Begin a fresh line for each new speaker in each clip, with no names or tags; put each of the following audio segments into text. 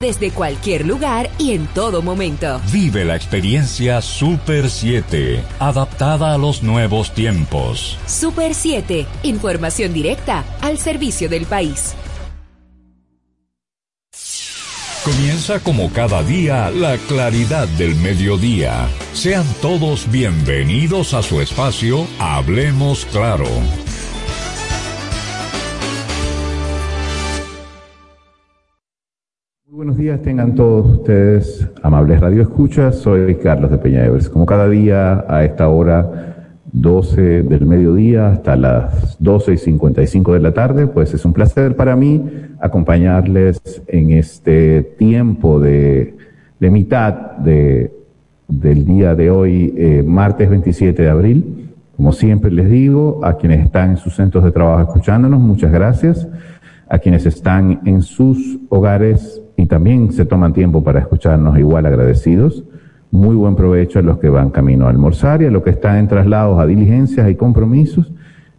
desde cualquier lugar y en todo momento.
Vive la experiencia Super 7, adaptada a los nuevos tiempos.
Super 7, información directa al servicio del país.
Comienza como cada día la claridad del mediodía. Sean todos bienvenidos a su espacio Hablemos Claro.
Buenos días, tengan todos ustedes amables Radio Escuchas. Soy Carlos de Peña Evers. Como cada día a esta hora, 12 del mediodía hasta las 12 y 55 de la tarde, pues es un placer para mí acompañarles en este tiempo de, mitad de, del día de hoy, eh, martes 27 de abril. Como siempre les digo, a quienes están en sus centros de trabajo escuchándonos, muchas gracias. A quienes están en sus hogares y también se toman tiempo para escucharnos igual agradecidos. Muy buen provecho a los que van camino a almorzar y a los que están en traslados a diligencias y compromisos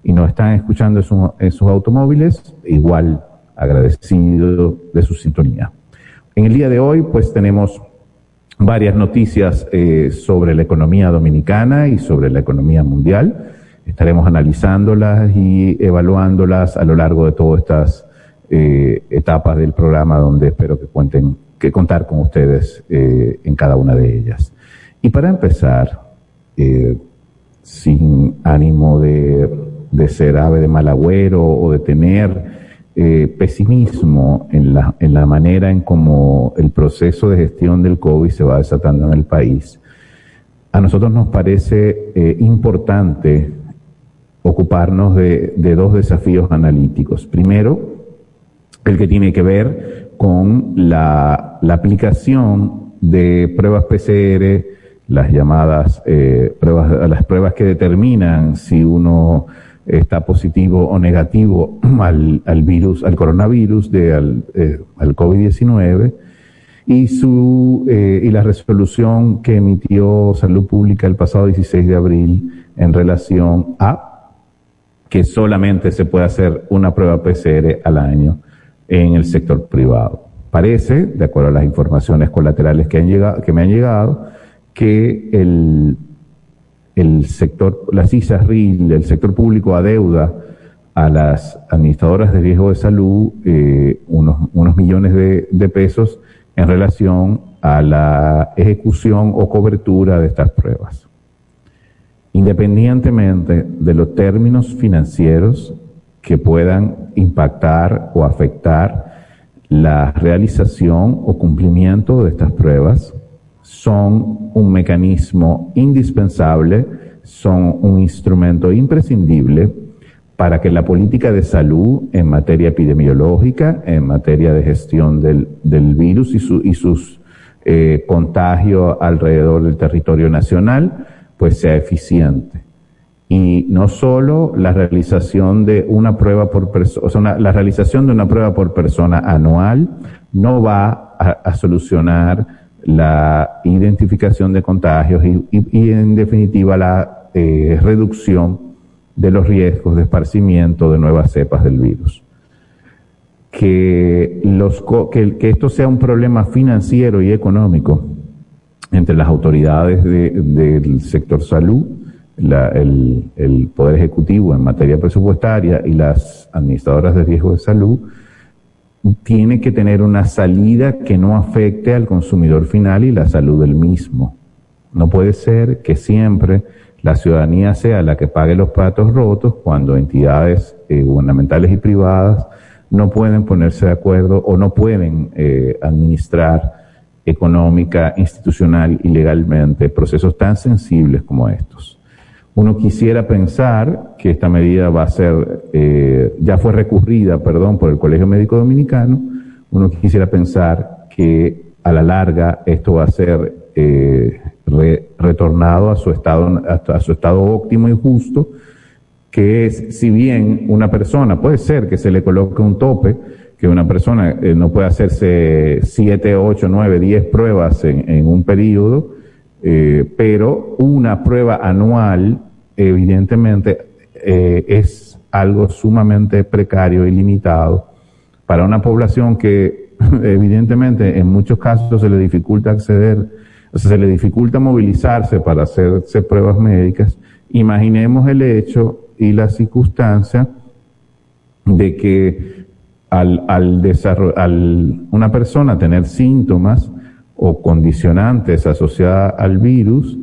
y nos están escuchando en, sus automóviles, igual agradecido de su sintonía. En el día de hoy, pues tenemos varias noticias eh, sobre la economía dominicana y sobre la economía mundial. Estaremos analizándolas y evaluándolas a lo largo de todas estas eh, etapas del programa donde espero que cuenten, que contar con ustedes eh, en cada una de ellas. Y para empezar, eh, sin ánimo de, de, ser ave de mal agüero o de tener pesimismo en la, en la manera en cómo el proceso de gestión del COVID se va desatando en el país, a nosotros nos parece importante ocuparnos de, de dos desafíos analíticos. Primero, el que tiene que ver con la, aplicación de pruebas PCR, las llamadas eh, pruebas, las pruebas que determinan si uno está positivo o negativo al, al virus, al coronavirus, de, al, eh, al COVID-19, y su, eh, y la resolución que emitió Salud Pública el pasado 16 de abril en relación a que solamente se puede hacer una prueba PCR al año en el sector privado. Parece, de acuerdo a las informaciones colaterales que, han llegado, que me han llegado, que el, el sector, las ISARRIL, el sector público adeuda a las administradoras de riesgo de salud eh, unos, unos millones de, de pesos en relación a la ejecución o cobertura de estas pruebas. Independientemente de los términos financieros que puedan impactar o afectar la realización o cumplimiento de estas pruebas. Son un mecanismo indispensable, son un instrumento imprescindible para que la política de salud en materia epidemiológica, en materia de gestión del, virus y, su, y sus eh, contagios alrededor del territorio nacional, pues sea eficiente y no solo la realización de una prueba por persona, la realización de una prueba por persona anual no va a, solucionar la identificación de contagios y, en definitiva la eh, reducción de los riesgos de esparcimiento de nuevas cepas del virus. Que, los, que, que esto sea un problema financiero y económico entre las autoridades del sector salud el, Poder Ejecutivo en materia presupuestaria y las administradoras de riesgo de salud tiene que tener una salida que no afecte al consumidor final y la salud del mismo. No puede ser que siempre la ciudadanía sea la que pague los platos rotos cuando entidades eh, gubernamentales y privadas no pueden ponerse de acuerdo o no pueden eh, administrar económica, institucional y legalmente procesos tan sensibles como estos. Uno quisiera pensar que esta medida va a ser, eh, ya fue recurrida, perdón, por el Colegio Médico Dominicano. Uno quisiera pensar que a la larga esto va a ser eh, retornado a su estado, a su estado óptimo y justo, que es, si bien una persona, puede ser que se le coloque un tope, que una persona eh, no puede hacerse siete, ocho, nueve, diez pruebas en, en un periodo, eh, pero una prueba anual evidentemente eh, es algo sumamente precario y limitado para una población que evidentemente en muchos casos se le dificulta acceder, se le dificulta movilizarse para hacerse pruebas médicas, imaginemos el hecho y la circunstancia de que al, al, al una persona tener síntomas o condicionantes asociadas al virus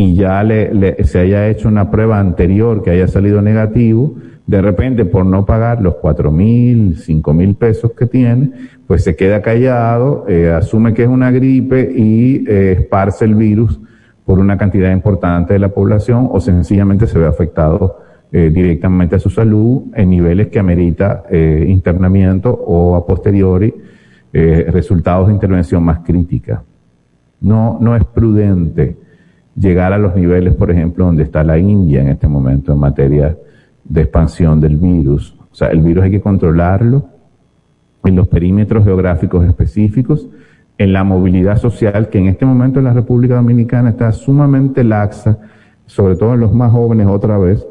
y ya le, se haya hecho una prueba anterior que haya salido negativo, de repente por no pagar los cuatro mil, cinco mil pesos que tiene, pues se queda callado, eh, asume que es una gripe y eh, esparce el virus por una cantidad importante de la población o sencillamente se ve afectado eh, directamente a su salud en niveles que amerita internamiento o a posteriori resultados de intervención más crítica. No, no es prudente llegar a los niveles, por ejemplo, donde está la India en este momento en materia de expansión del virus. O sea, el virus hay que controlarlo en los perímetros geográficos específicos, en la movilidad social, que en este momento en la República Dominicana está sumamente laxa, sobre todo en los más jóvenes otra vez,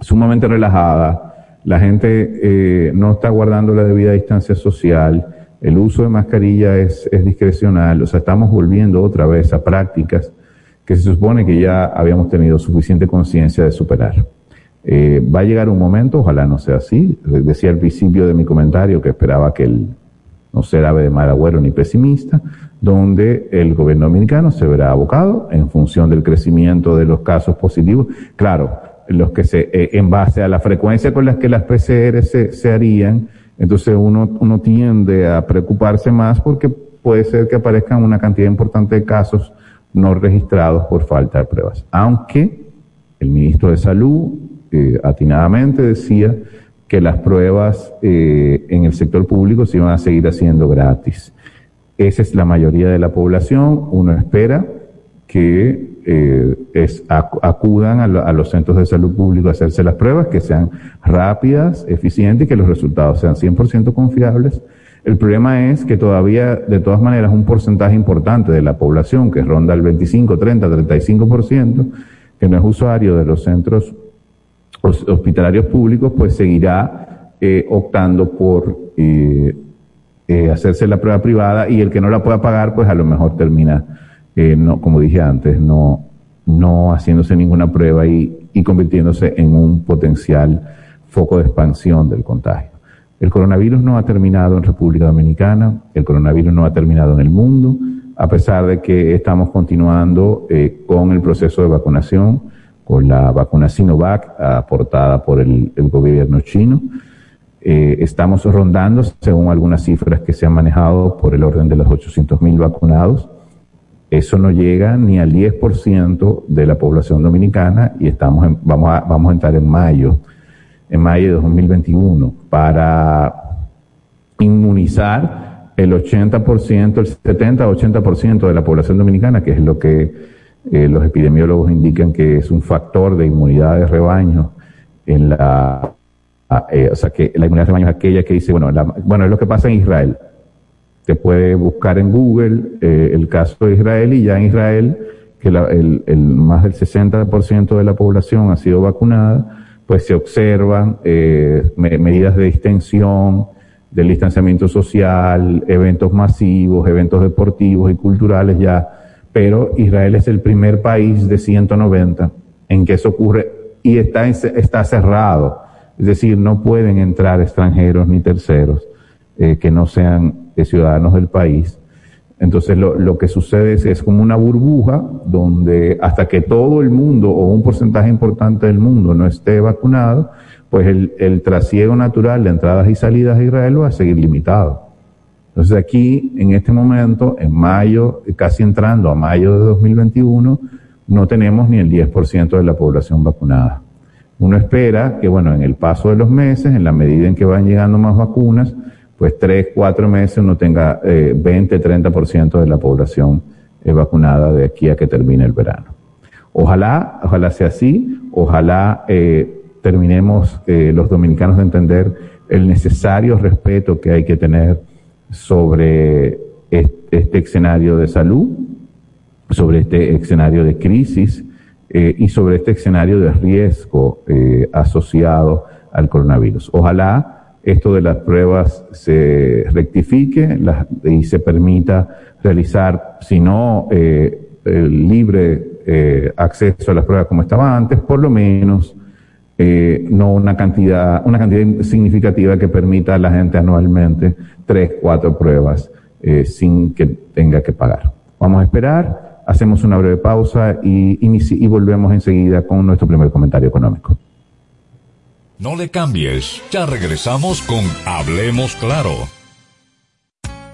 sumamente relajada, la gente eh, no está guardando la debida distancia social, el uso de mascarilla es, es discrecional, o sea, estamos volviendo otra vez a prácticas que se supone que ya habíamos tenido suficiente conciencia de superar. Eh, va a llegar un momento, ojalá no sea así, decía al principio de mi comentario que esperaba que el, no ser ave de mal agüero ni pesimista, donde el gobierno dominicano se verá abocado en función del crecimiento de los casos positivos. Claro, los que se, eh, en base a la frecuencia con las que las PCR se, se harían, entonces uno, uno tiende a preocuparse más porque puede ser que aparezcan una cantidad importante de casos no registrados por falta de pruebas. Aunque el ministro de Salud eh, atinadamente decía que las pruebas eh, en el sector público se iban a seguir haciendo gratis. Esa es la mayoría de la población. Uno espera que eh, es, acudan a, los centros de salud público a hacerse las pruebas, que sean rápidas, eficientes y que los resultados sean 100% confiables. El problema es que todavía, de todas maneras, un porcentaje importante de la población, que ronda el 25, 30, 35%, que no es usuario de los centros hospitalarios públicos, pues seguirá eh, optando por eh, eh, hacerse la prueba privada y el que no la pueda pagar, pues a lo mejor termina no, como dije antes, no, no haciéndose ninguna prueba y convirtiéndose en un potencial foco de expansión del contagio. El coronavirus no ha terminado en República Dominicana, el coronavirus no ha terminado en el mundo, a pesar de que estamos continuando eh, con el proceso de vacunación, con la vacuna Sinovac aportada por el, el gobierno chino. Eh, estamos rondando, según algunas cifras que se han manejado, por el orden de los 800.000 vacunados. Eso no llega ni al 10% de la población dominicana y estamos vamos, a, vamos a entrar en mayo, en mayo de 2021, para inmunizar el 80%, el 70-80% de la población dominicana, que es lo que eh, los epidemiólogos indican que es un factor de inmunidad de rebaño en la, eh, o sea, que la inmunidad de rebaño es aquella que dice, bueno, bueno, es lo que pasa en Israel. Se puede buscar en Google eh, el caso de Israel y ya en Israel, que el, el, más del 60% de la población ha sido vacunada, pues se observan eh, medidas de distensión, del distanciamiento social, eventos masivos, eventos deportivos y culturales ya, pero Israel es el primer país de 190 en que eso ocurre y está, está cerrado, es decir, no pueden entrar extranjeros ni terceros eh, que no sean ciudadanos del país. Entonces lo, que sucede es, es como una burbuja donde hasta que todo el mundo o un porcentaje importante del mundo no esté vacunado, pues el, el trasiego natural de entradas y salidas a Israel va a seguir limitado. Entonces aquí, en este momento, en mayo, casi entrando a mayo de 2021, no tenemos ni el 10% de la población vacunada. Uno espera que, bueno, en el paso de los meses, en la medida en que van llegando más vacunas, pues tres, cuatro meses uno tenga eh, 20, 30% de la población eh, vacunada de aquí a que termine el verano. Ojalá, ojalá sea así, ojalá eh, terminemos eh, los dominicanos de entender el necesario respeto que hay que tener sobre este, escenario de salud, sobre este escenario de crisis eh, y sobre este escenario de riesgo asociado al coronavirus. Ojalá esto de las pruebas se rectifique y se permita realizar, si no eh, el libre eh, acceso a las pruebas como estaba antes, por lo menos eh, no una cantidad, una cantidad significativa que permita a la gente anualmente tres, cuatro pruebas eh, sin que tenga que pagar. Vamos a esperar, hacemos una breve pausa y, y volvemos enseguida con nuestro primer comentario económico.
No le cambies, ya regresamos con Hablemos Claro.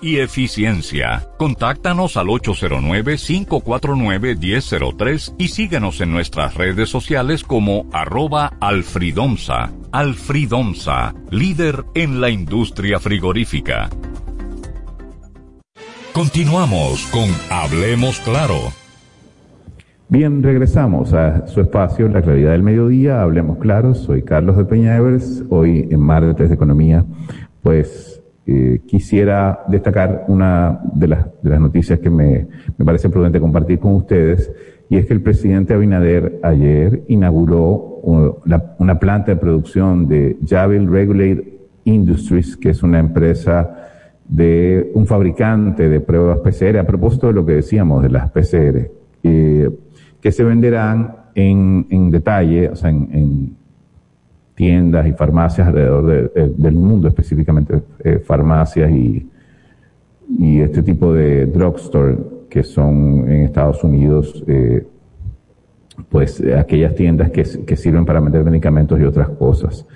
y eficiencia. Contáctanos al 809-549-1003 y síguenos en nuestras redes sociales como arroba alfridomsa. Alfridomsa, líder en la industria frigorífica. Continuamos con Hablemos Claro.
Bien, regresamos a su espacio, La Claridad del Mediodía. Hablemos Claro. Soy Carlos de Peña Evers. Hoy en Martes de Economía, pues eh, quisiera destacar una de las, de las noticias que me, me, parece prudente compartir con ustedes, y es que el presidente Abinader ayer inauguró una, una planta de producción de Jabil Regulated Industries, que es una empresa de un fabricante de pruebas PCR, a propósito de lo que decíamos de las PCR, eh, que se venderán en, en detalle, o sea, en, en tiendas y farmacias alrededor del mundo, específicamente eh, farmacias y, y, este tipo de drugstore que son en Estados Unidos, eh, pues aquellas tiendas que, que, sirven para vender medicamentos y otras cosas.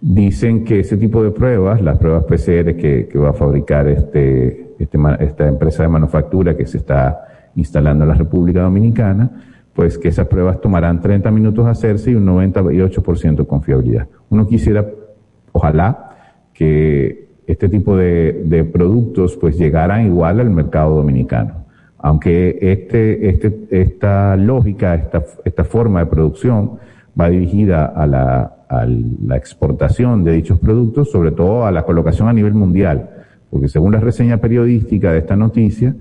Dicen que ese tipo de pruebas, las pruebas PCR que, que va a fabricar este, este, esta empresa de manufactura que se está instalando en la República Dominicana, pues que esas pruebas tomarán 30 minutos hacerse y un 98% de confiabilidad. Uno quisiera, ojalá, que este tipo de, productos pues llegaran igual al mercado dominicano. Aunque este, este, esta lógica, esta, esta forma de producción va dirigida a la, a la exportación de dichos productos, sobre todo a la colocación a nivel mundial. Porque según la reseña periodística de esta noticia,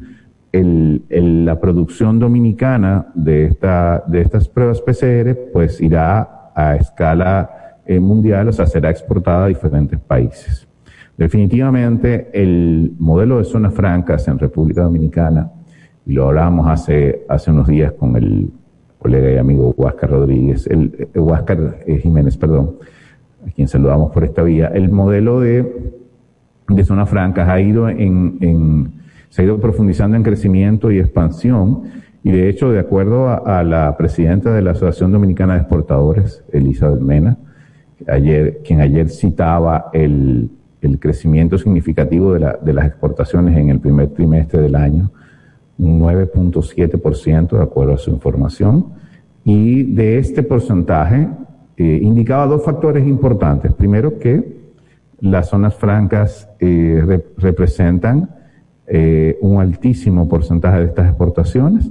el, la producción dominicana de, esta, de estas pruebas PCR pues irá a escala eh, mundial, o sea, será exportada a diferentes países. Definitivamente el modelo de zonas francas en República Dominicana, y lo hablábamos hace, hace unos días con el colega y amigo Huáscar Rodríguez, el, eh, Huáscar eh, Jiménez, perdón, a quien saludamos por esta vía, el modelo de, de zonas francas ha ido en, en se ha ido profundizando en crecimiento y expansión. Y de hecho, de acuerdo a, la presidenta de la Asociación Dominicana de Exportadores, Elizabeth Mena, ayer, quien ayer citaba el, crecimiento significativo de, la, de, las exportaciones en el primer trimestre del año, un 9.7% de acuerdo a su información. Y de este porcentaje eh, indicaba dos factores importantes. Primero, que las zonas francas eh, representan eh, un altísimo porcentaje de estas exportaciones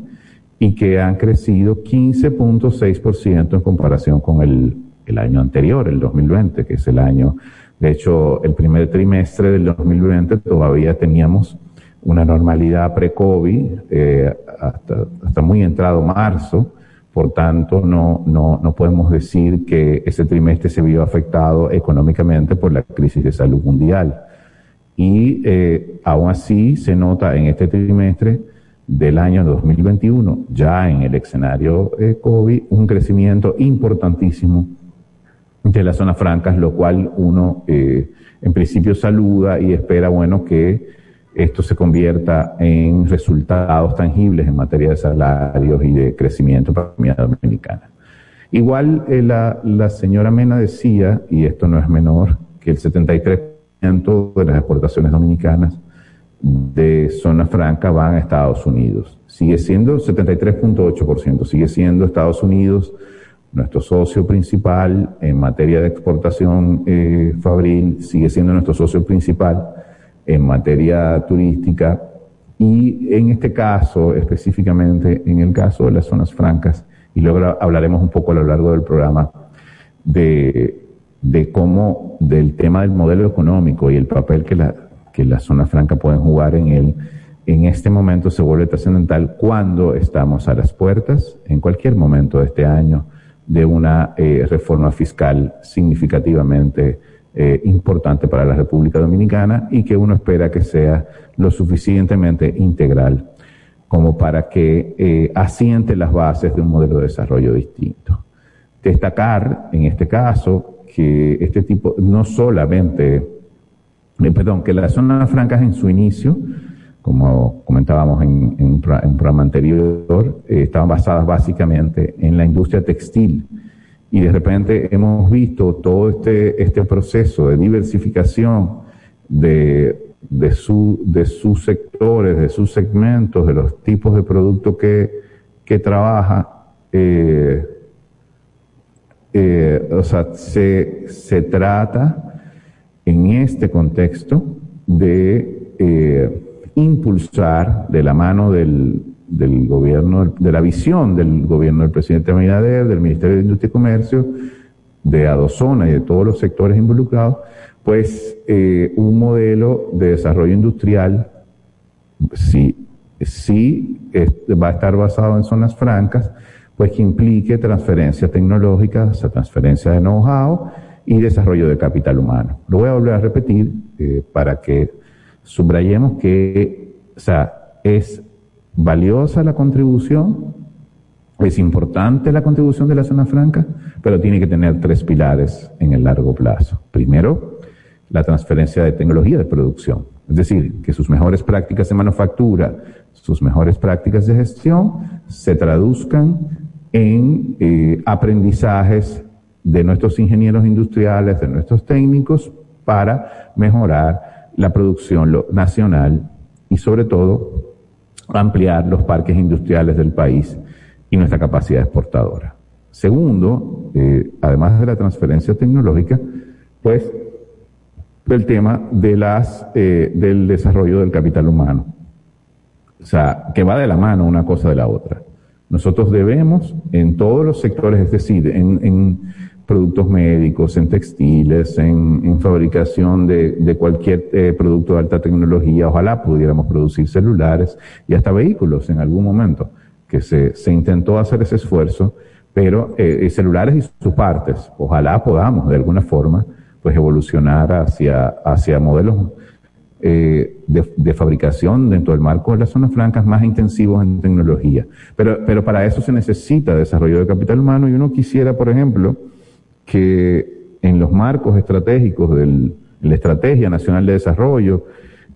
y que han crecido 15.6% en comparación con el, año anterior, el 2020, que es el año, de hecho, el primer trimestre del 2020 todavía teníamos una normalidad pre-COVID eh, hasta, hasta muy entrado marzo, por tanto, no, no, no podemos decir que ese trimestre se vio afectado económicamente por la crisis de salud mundial. Y eh, aún así se nota en este trimestre del año 2021, ya en el escenario eh, COVID, un crecimiento importantísimo de las zonas francas, lo cual uno eh, en principio saluda y espera, bueno, que esto se convierta en resultados tangibles en materia de salarios y de crecimiento para la comunidad dominicana. Igual eh, la, la señora Mena decía, y esto no es menor, que el 73% de las exportaciones dominicanas de zona franca van a Estados Unidos. Sigue siendo 73.8%, sigue siendo Estados Unidos nuestro socio principal en materia de exportación eh, fabril, sigue siendo nuestro socio principal en materia turística. Y en este caso, específicamente en el caso de las zonas francas, y luego hablaremos un poco a lo largo del programa de, de cómo, del tema del modelo económico y el papel que la, que las zonas francas pueden jugar en él, en este momento se vuelve trascendental cuando estamos a las puertas, en cualquier momento de este año, de una eh, reforma fiscal significativamente eh, importante para la República Dominicana y que uno espera que sea lo suficientemente integral como para que eh, asiente las bases de un modelo de desarrollo distinto. Destacar, en este caso, que este tipo no solamente eh, perdón, que las zonas francas en su inicio, como comentábamos en, un, programa anterior, eh, estaban basadas básicamente en la industria textil. Y de repente hemos visto todo este, este proceso de diversificación de, de, su, de sus sectores, de sus segmentos, de los tipos de productos que, que trabaja. Eh, o sea, se, se trata en este contexto de eh, impulsar de la mano del, del, gobierno, de la visión del gobierno del presidente Abinader, del Ministerio de Industria y Comercio, de Adozona y de todos los sectores involucrados, pues eh, un modelo de desarrollo industrial, sí, sí va a estar basado en zonas francas, pues que implique transferencias tecnológicas, transferencia de know-how, y desarrollo de capital humano. Lo voy a volver a repetir eh, para que subrayemos que, o sea, es valiosa la contribución, es importante la contribución de la zona franca, pero tiene que tener tres pilares en el largo plazo. Primero, la transferencia de tecnología de producción, es decir, que sus mejores prácticas de manufactura, sus mejores prácticas de gestión se traduzcan en eh, aprendizajes de nuestros ingenieros industriales, de nuestros técnicos, para mejorar la producción nacional y sobre todo ampliar los parques industriales del país y nuestra capacidad exportadora. Segundo, eh, además de la transferencia tecnológica, pues el tema de las, eh, del desarrollo del capital humano. O sea, que va de la mano una cosa de la otra. Nosotros debemos en todos los sectores, es decir, en, en productos médicos, en textiles, en, fabricación de, cualquier eh, producto de alta tecnología. Ojalá pudiéramos producir celulares y hasta vehículos en algún momento, que se, se intentó hacer ese esfuerzo, pero eh, celulares y sus partes. Ojalá podamos de alguna forma pues evolucionar hacia, hacia modelos eh, de, de, fabricación dentro del marco de las zonas francas más intensivos en tecnología. Pero, pero para eso se necesita desarrollo de capital humano y uno quisiera, por ejemplo, que en los marcos estratégicos de la Estrategia Nacional de Desarrollo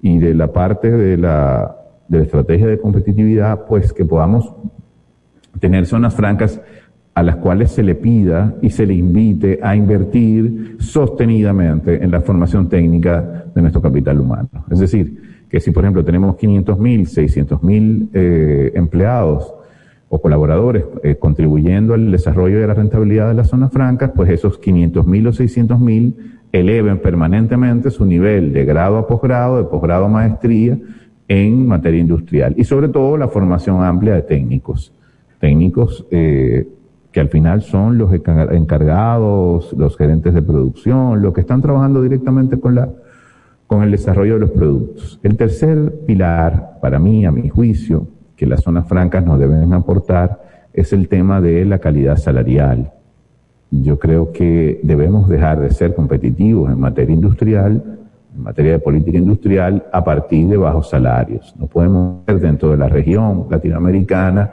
y de la parte de la, de la estrategia de competitividad, pues que podamos tener zonas francas a las cuales se le pida y se le invite a invertir sostenidamente en la formación técnica de nuestro capital humano. Es decir, que si por ejemplo tenemos 500.000, 600.000 eh, empleados o colaboradores eh, contribuyendo al desarrollo de la rentabilidad de las zonas francas, pues esos 500 mil o 600 mil eleven permanentemente su nivel de grado a posgrado, de posgrado a maestría en materia industrial y sobre todo la formación amplia de técnicos, técnicos eh, que al final son los encargados, los gerentes de producción, los que están trabajando directamente con la con el desarrollo de los productos. El tercer pilar, para mí, a mi juicio, que las zonas francas nos deben aportar es el tema de la calidad salarial. Yo creo que debemos dejar de ser competitivos en materia industrial, en materia de política industrial a partir de bajos salarios. No podemos ser dentro de la región latinoamericana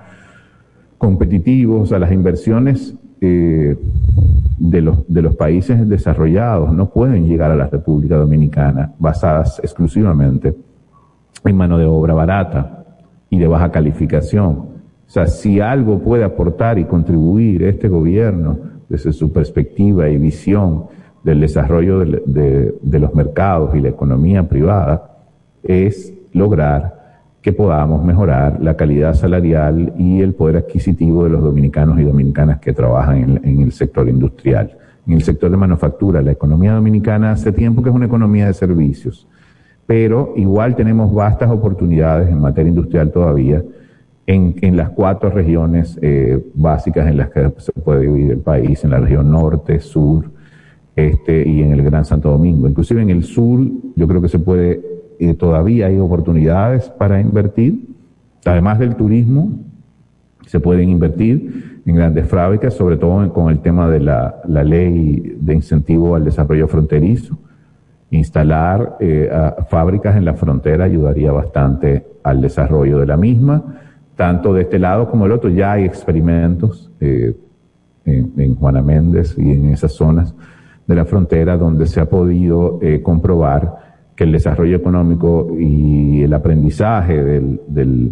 competitivos a las inversiones eh, de, los, de los países desarrollados no pueden llegar a la República Dominicana basadas exclusivamente en mano de obra barata y de baja calificación. O sea, si algo puede aportar y contribuir este gobierno desde su perspectiva y visión del desarrollo de, de los mercados y la economía privada, es lograr que podamos mejorar la calidad salarial y el poder adquisitivo de los dominicanos y dominicanas que trabajan en, el sector industrial. En el sector de manufactura, la economía dominicana hace tiempo que es una economía de servicios, pero igual tenemos vastas oportunidades en materia industrial todavía en, las cuatro regiones eh, básicas en las que se puede dividir el país, en la región norte, sur, este y en el Gran Santo Domingo. Inclusive en el sur yo creo que se puede eh, todavía hay oportunidades para invertir. Además del turismo, se pueden invertir en grandes fábricas, sobre todo con el tema de la, ley de incentivo al desarrollo fronterizo. Instalar eh, fábricas en la frontera ayudaría bastante al desarrollo de la misma. Tanto de este lado como del otro ya hay experimentos eh, en, Juana Méndez y en esas zonas de la frontera donde se ha podido comprobar que el desarrollo económico y el aprendizaje del, del,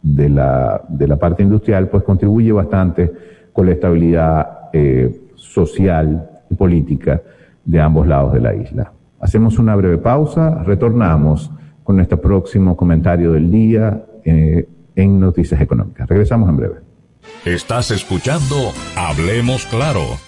de, la, de, la, parte industrial pues contribuye bastante con la estabilidad eh, social y política de ambos lados de la isla. Hacemos una breve pausa, retornamos con nuestro próximo comentario del día eh, en Noticias Económicas. Regresamos en breve.
Estás escuchando Hablemos Claro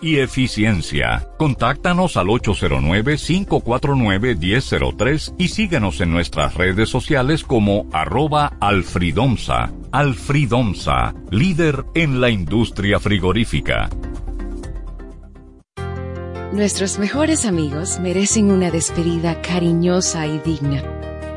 y eficiencia. Contáctanos al 809-549-1003 y síguenos en nuestras redes sociales como arroba alfridomsa. Alfridomsa, líder en la industria frigorífica.
Nuestros mejores amigos merecen una despedida cariñosa y digna.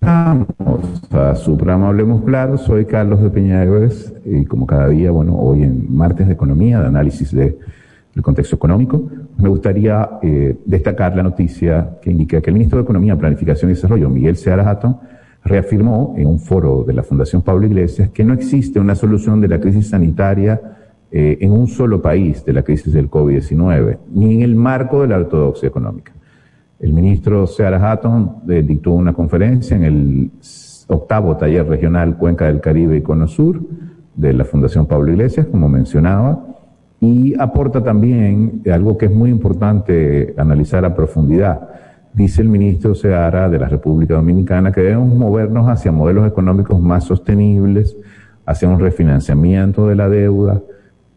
a su programa Hablemos Claro. Soy Carlos de Peñagues y como cada día, bueno, hoy en martes de economía, de análisis de, del contexto económico, me gustaría eh, destacar la noticia que indica que el ministro de Economía, Planificación y Desarrollo, Miguel Seara Hatton, reafirmó en un foro de la Fundación Pablo Iglesias que no existe una solución de la crisis sanitaria eh, en un solo país de la crisis del COVID-19, ni en el marco de la ortodoxia económica. El ministro Seara Hatton eh, dictó una conferencia en el octavo taller regional Cuenca del Caribe y Cono Sur de la Fundación Pablo Iglesias, como mencionaba, y aporta también algo que es muy importante analizar a profundidad. Dice el ministro Seara de la República Dominicana que debemos movernos hacia modelos económicos más sostenibles, hacia un refinanciamiento de la deuda,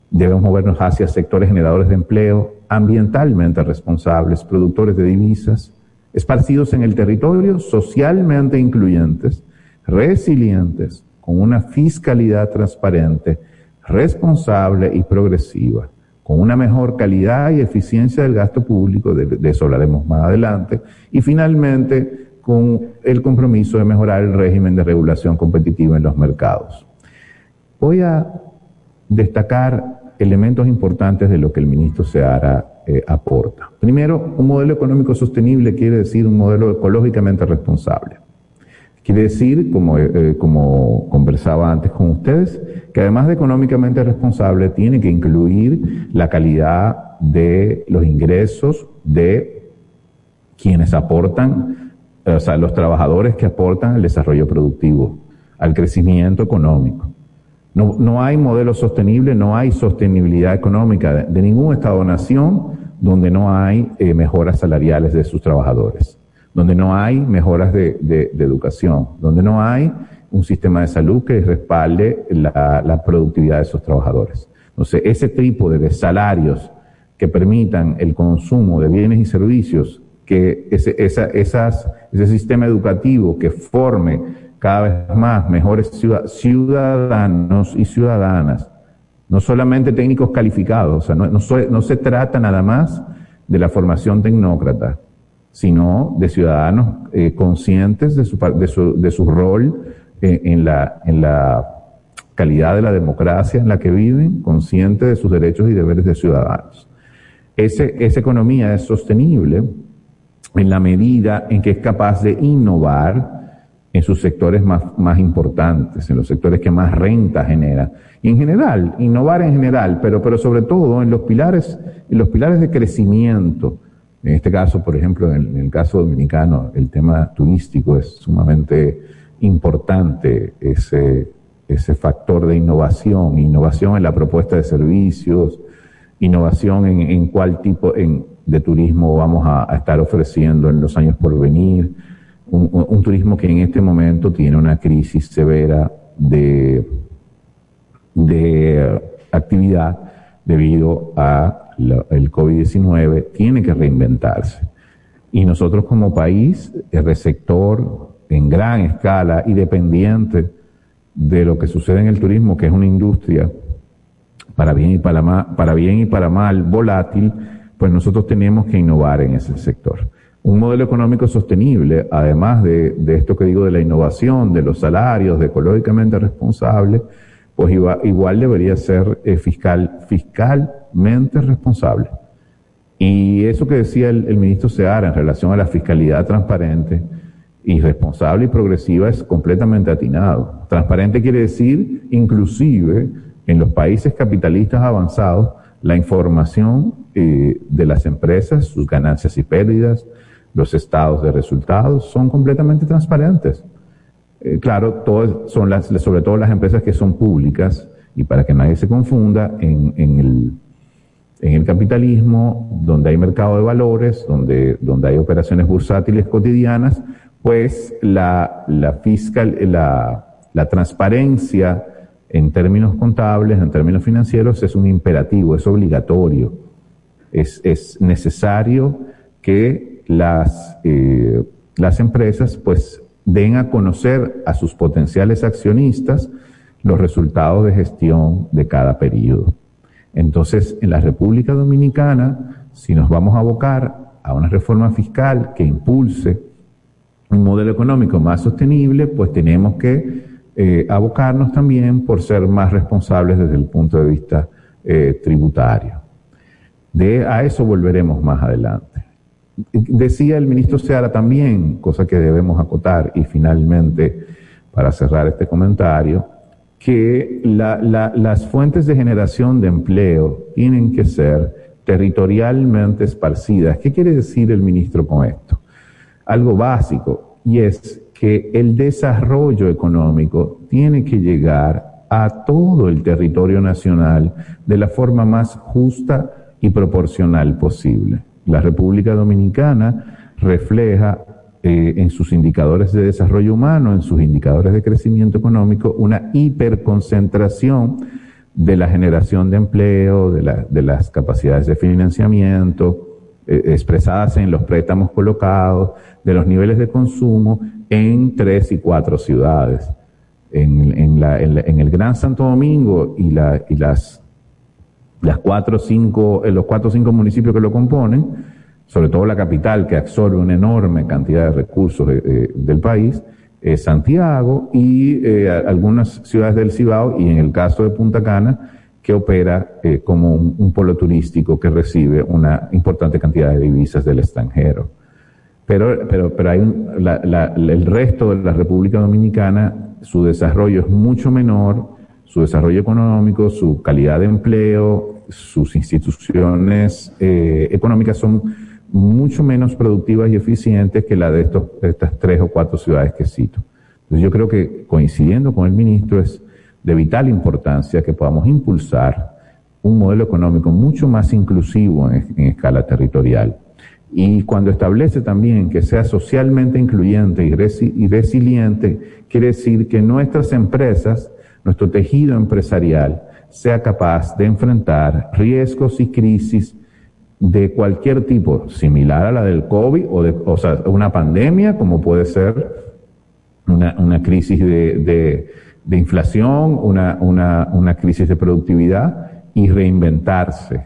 debemos movernos hacia sectores generadores de empleo, ambientalmente responsables, productores de divisas, esparcidos en el territorio, socialmente incluyentes, resilientes, con una fiscalidad transparente, responsable y progresiva, con una mejor calidad y eficiencia del gasto público, de, eso hablaremos más adelante, y finalmente con el compromiso de mejorar el régimen de regulación competitiva en los mercados. Voy a destacar elementos importantes de lo que el ministro Seara eh, aporta. Primero, un modelo económico sostenible quiere decir un modelo ecológicamente responsable. Quiere decir, como, eh, eh, como conversaba antes con ustedes, que además de económicamente responsable, tiene que incluir la calidad de los ingresos de quienes aportan o sea, los trabajadores que aportan al desarrollo productivo, al crecimiento económico. No, no hay modelo sostenible, no hay sostenibilidad económica de, ningún Estado-nación donde no hay eh, mejoras salariales de sus trabajadores, donde no hay mejoras de, de, educación, donde no hay un sistema de salud que respalde la, la productividad de esos trabajadores. Entonces, ese tipo de salarios que permitan el consumo de bienes y servicios, que ese, esa, esas, ese sistema educativo que forme cada vez más mejores ciudadanos y ciudadanas, no solamente técnicos calificados, o sea, no, no, se trata nada más de la formación tecnócrata, sino de ciudadanos eh, conscientes de su, de su, rol eh, en la calidad de la democracia en la que viven, conscientes de sus derechos y deberes de ciudadanos. Esa economía es sostenible en la medida en que es capaz de innovar en sus sectores más, más importantes, en los sectores que más renta genera. Y en general, innovar en general, pero, pero sobre todo en los pilares, en los pilares de crecimiento. En este caso, por ejemplo, en, el caso dominicano, el tema turístico es sumamente importante, ese, ese factor de innovación, innovación en la propuesta de servicios, innovación en, en cuál tipo de turismo vamos a, estar ofreciendo en los años por venir. Un, turismo que en este momento tiene una crisis severa de, de actividad debido a el COVID-19, tiene que reinventarse. Y nosotros como país, el receptor en gran escala y dependiente de lo que sucede en el turismo, que es una industria para bien y para, mal, para bien y para mal volátil, pues nosotros tenemos que innovar en ese sector. Un modelo económico sostenible, además de, esto que digo de la innovación, de los salarios, de ecológicamente responsable, pues igual, debería ser eh, fiscal, fiscalmente responsable. Y eso que decía el, el, ministro Seara en relación a la fiscalidad transparente y responsable y progresiva es completamente atinado. Transparente quiere decir inclusive en los países capitalistas avanzados, la información eh, de las empresas, sus ganancias y pérdidas, los estados de resultados son completamente transparentes. Eh, claro, todas son las, sobre todo las empresas que son públicas, y para que nadie se confunda, en, en, el, en el capitalismo, donde hay mercado de valores, donde, donde hay operaciones bursátiles cotidianas, pues la, la fiscal, la, la transparencia en términos contables, en términos financieros, es un imperativo, es obligatorio. Es, es necesario que las, eh, las empresas pues den a conocer a sus potenciales accionistas los resultados de gestión de cada periodo. Entonces, en la República Dominicana, si nos vamos a abocar a una reforma fiscal que impulse un modelo económico más sostenible, pues tenemos que eh, abocarnos también por ser más responsables desde el punto de vista eh, tributario. De, a eso volveremos más adelante. Decía el ministro Seara también, cosa que debemos acotar, y finalmente, para cerrar este comentario, que las fuentes de generación de empleo tienen que ser territorialmente esparcidas. ¿Qué quiere decir el ministro con esto? Algo básico, y es que el desarrollo económico tiene que llegar a todo el territorio nacional de la forma más justa y proporcional posible. La República Dominicana refleja eh, en sus indicadores de desarrollo humano, en sus indicadores de crecimiento económico, una hiperconcentración de la generación de empleo, de, de las capacidades de financiamiento, eh, expresadas en los préstamos colocados, de los niveles de consumo en tres y cuatro ciudades. En, en, la, en, el Gran Santo Domingo y, la, y las, las cuatro cinco, los cuatro o cinco municipios que lo componen, sobre todo la capital que absorbe una enorme cantidad de recursos del país, es Santiago y eh, algunas ciudades del Cibao y en el caso de Punta Cana, que opera eh, como un, un, polo turístico que recibe una importante cantidad de divisas del extranjero. Pero, pero, pero hay el resto de la República Dominicana, su desarrollo es mucho menor, su desarrollo económico, su calidad de empleo, sus instituciones eh, económicas son mucho menos productivas y eficientes que la de, estos, estas tres o cuatro ciudades que cito. Entonces yo creo que coincidiendo con el ministro es de vital importancia que podamos impulsar un modelo económico mucho más inclusivo en, escala territorial. Y cuando establece también que sea socialmente incluyente y, y resiliente, quiere decir que nuestras empresas, nuestro tejido empresarial, sea capaz de enfrentar riesgos y crisis de cualquier tipo, similar a la del COVID o, de, o sea, una pandemia, como puede ser una, una crisis de, de, de inflación, una, una, una crisis de productividad y reinventarse.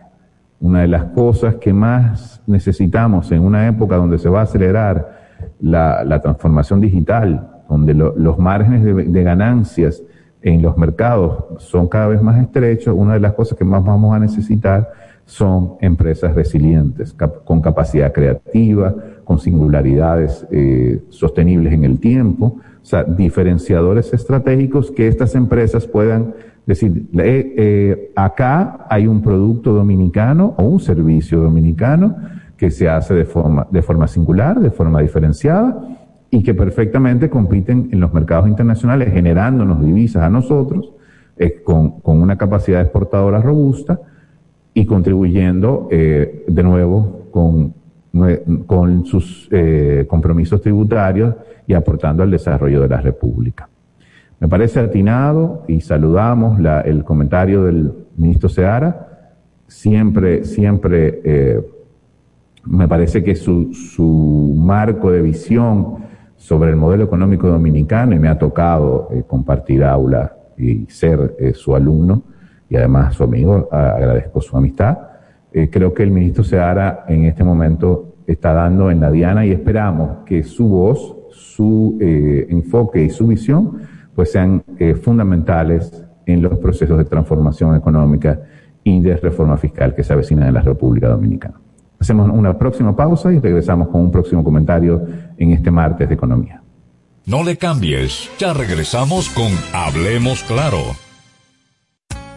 Una de las cosas que más necesitamos en una época donde se va a acelerar la, la transformación digital, donde lo, los márgenes de ganancias en los mercados son cada vez más estrechos, una de las cosas que más vamos a necesitar son empresas resilientes, con capacidad creativa, con singularidades eh, sostenibles en el tiempo, o sea, diferenciadores estratégicos que estas empresas puedan decir, eh, eh, acá hay un producto dominicano o un servicio dominicano que se hace de forma, de forma singular, de forma diferenciada, y que perfectamente compiten en los mercados internacionales, generándonos divisas a nosotros, eh, con, con, una capacidad exportadora robusta y contribuyendo eh, de nuevo con, con sus eh, compromisos tributarios y aportando al desarrollo de la República. Me parece atinado y saludamos el comentario del ministro Seara. Siempre, siempre me parece que su, su marco de visión sobre el modelo económico dominicano y me ha tocado eh, compartir aula y ser eh, su alumno y además su amigo, agradezco su amistad. Eh, creo que el ministro Seara en este momento está dando en la diana y esperamos que su voz, su enfoque y su visión pues sean fundamentales en los procesos de transformación económica y de reforma fiscal que se avecina en la República Dominicana. Hacemos una próxima pausa y regresamos con un próximo comentario en este martes de economía.
No le cambies, ya regresamos con Hablemos Claro.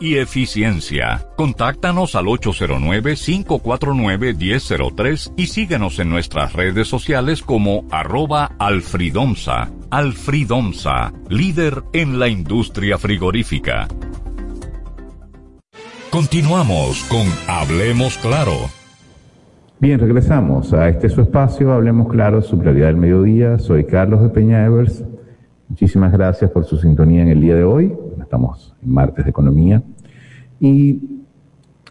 y eficiencia. Contáctanos al 809-549-1003 y síguenos en nuestras redes sociales como arroba alfridomsa. Alfridomsa, líder en la industria frigorífica. Continuamos con Hablemos Claro.
Bien, regresamos a este su espacio, Hablemos Claro, su prioridad del mediodía. Soy Carlos de Peña Evers. Muchísimas gracias por su sintonía en el día de hoy estamos en martes de economía. Y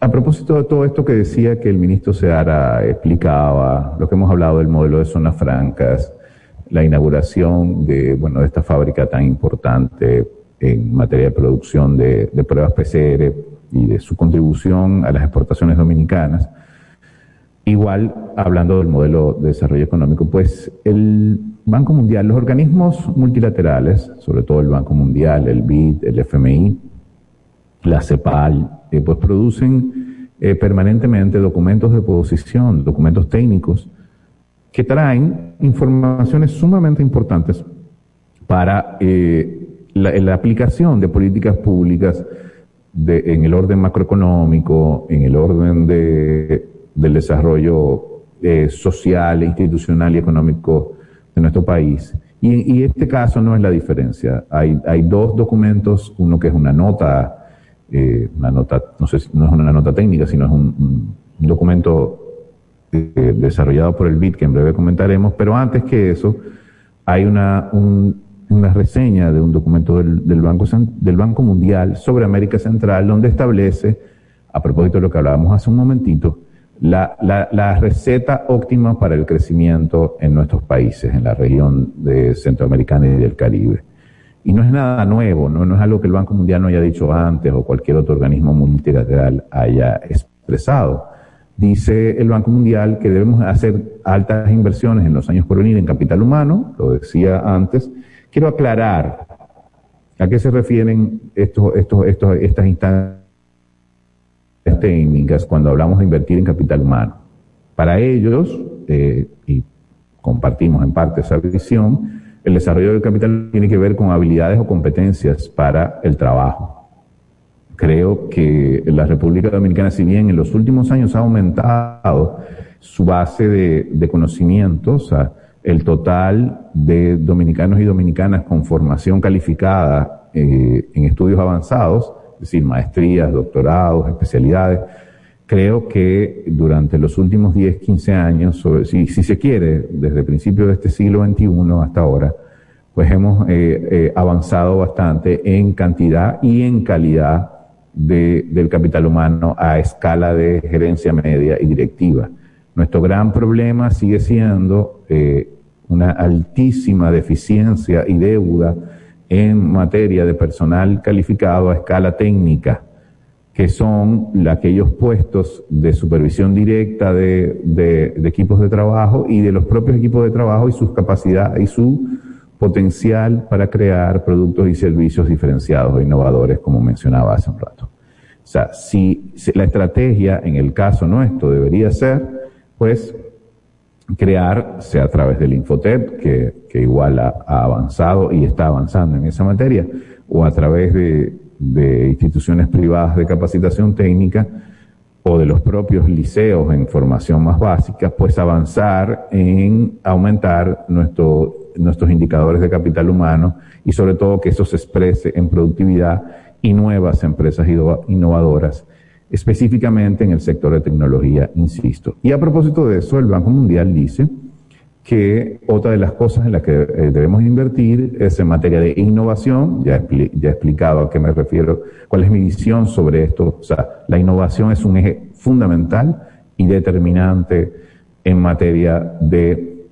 a propósito de todo esto que decía que el ministro Seara explicaba, lo que hemos hablado del modelo de zonas francas, la inauguración de, bueno, de esta fábrica tan importante en materia de producción de, de pruebas PCR y de su contribución a las exportaciones dominicanas. Igual, hablando del modelo de desarrollo económico, pues el Banco Mundial, los organismos multilaterales, sobre todo el Banco Mundial, el BID, el FMI, la CEPAL, eh, pues producen eh, permanentemente documentos de posición, documentos técnicos, que traen informaciones sumamente importantes para eh, la, aplicación de políticas públicas de, en el orden macroeconómico, en el orden de, del desarrollo social, institucional y económico de nuestro país. Y, y, este caso no es la diferencia. Hay, hay dos documentos, uno que es una nota, eh, una nota, no sé, no es una nota técnica, sino es un, un documento eh, desarrollado por el BID que en breve comentaremos, pero antes que eso, hay una, un, una reseña de un documento del, del, Banco, del Banco Mundial sobre América Central, donde establece, a propósito de lo que hablábamos hace un momentito, la, la, la, receta óptima para el crecimiento en nuestros países, en la región de Centroamericana y del Caribe. Y no es nada nuevo, ¿no? no es algo que el Banco Mundial no haya dicho antes o cualquier otro organismo multilateral haya expresado. Dice el Banco Mundial que debemos hacer altas inversiones en los años por venir en capital humano, lo decía antes. Quiero aclarar a qué se refieren estos, estos, estos, estas instancias técnicas cuando hablamos de invertir en capital humano. Para ellos, eh, y compartimos en parte esa visión, el desarrollo del capital tiene que ver con habilidades o competencias para el trabajo. Creo que la República Dominicana, si bien en los últimos años ha aumentado su base de, de conocimientos, o sea, el total de dominicanos y dominicanas con formación calificada eh, en estudios avanzados, decir, maestrías, doctorados, especialidades. Creo que durante los últimos 10, 15 años, si, se quiere, desde el principio de este siglo XXI hasta ahora, pues hemos eh, eh, avanzado bastante en cantidad y en calidad de, del capital humano a escala de gerencia media y directiva. Nuestro gran problema sigue siendo eh, una altísima deficiencia y deuda en materia de personal calificado a escala técnica, que son aquellos puestos de supervisión directa de, de, de, equipos de trabajo y de los propios equipos de trabajo y sus capacidades y su potencial para crear productos y servicios diferenciados e innovadores, como mencionaba hace un rato. O sea, si, si la estrategia en el caso nuestro debería ser, pues, crear, sea a través del Infotep, que, que igual ha, ha, avanzado y está avanzando en esa materia, o a través de, de, instituciones privadas de capacitación técnica o de los propios liceos en formación más básica, pues avanzar en aumentar nuestro, nuestros indicadores de capital humano y sobre todo que eso se exprese en productividad y nuevas empresas innovadoras específicamente en el sector de tecnología, insisto. Y a propósito de eso, el Banco Mundial dice que otra de las cosas en las que eh, debemos invertir es en materia de innovación, ya, he explicado a qué me refiero, cuál es mi visión sobre esto, o sea, la innovación es un eje fundamental y determinante en materia de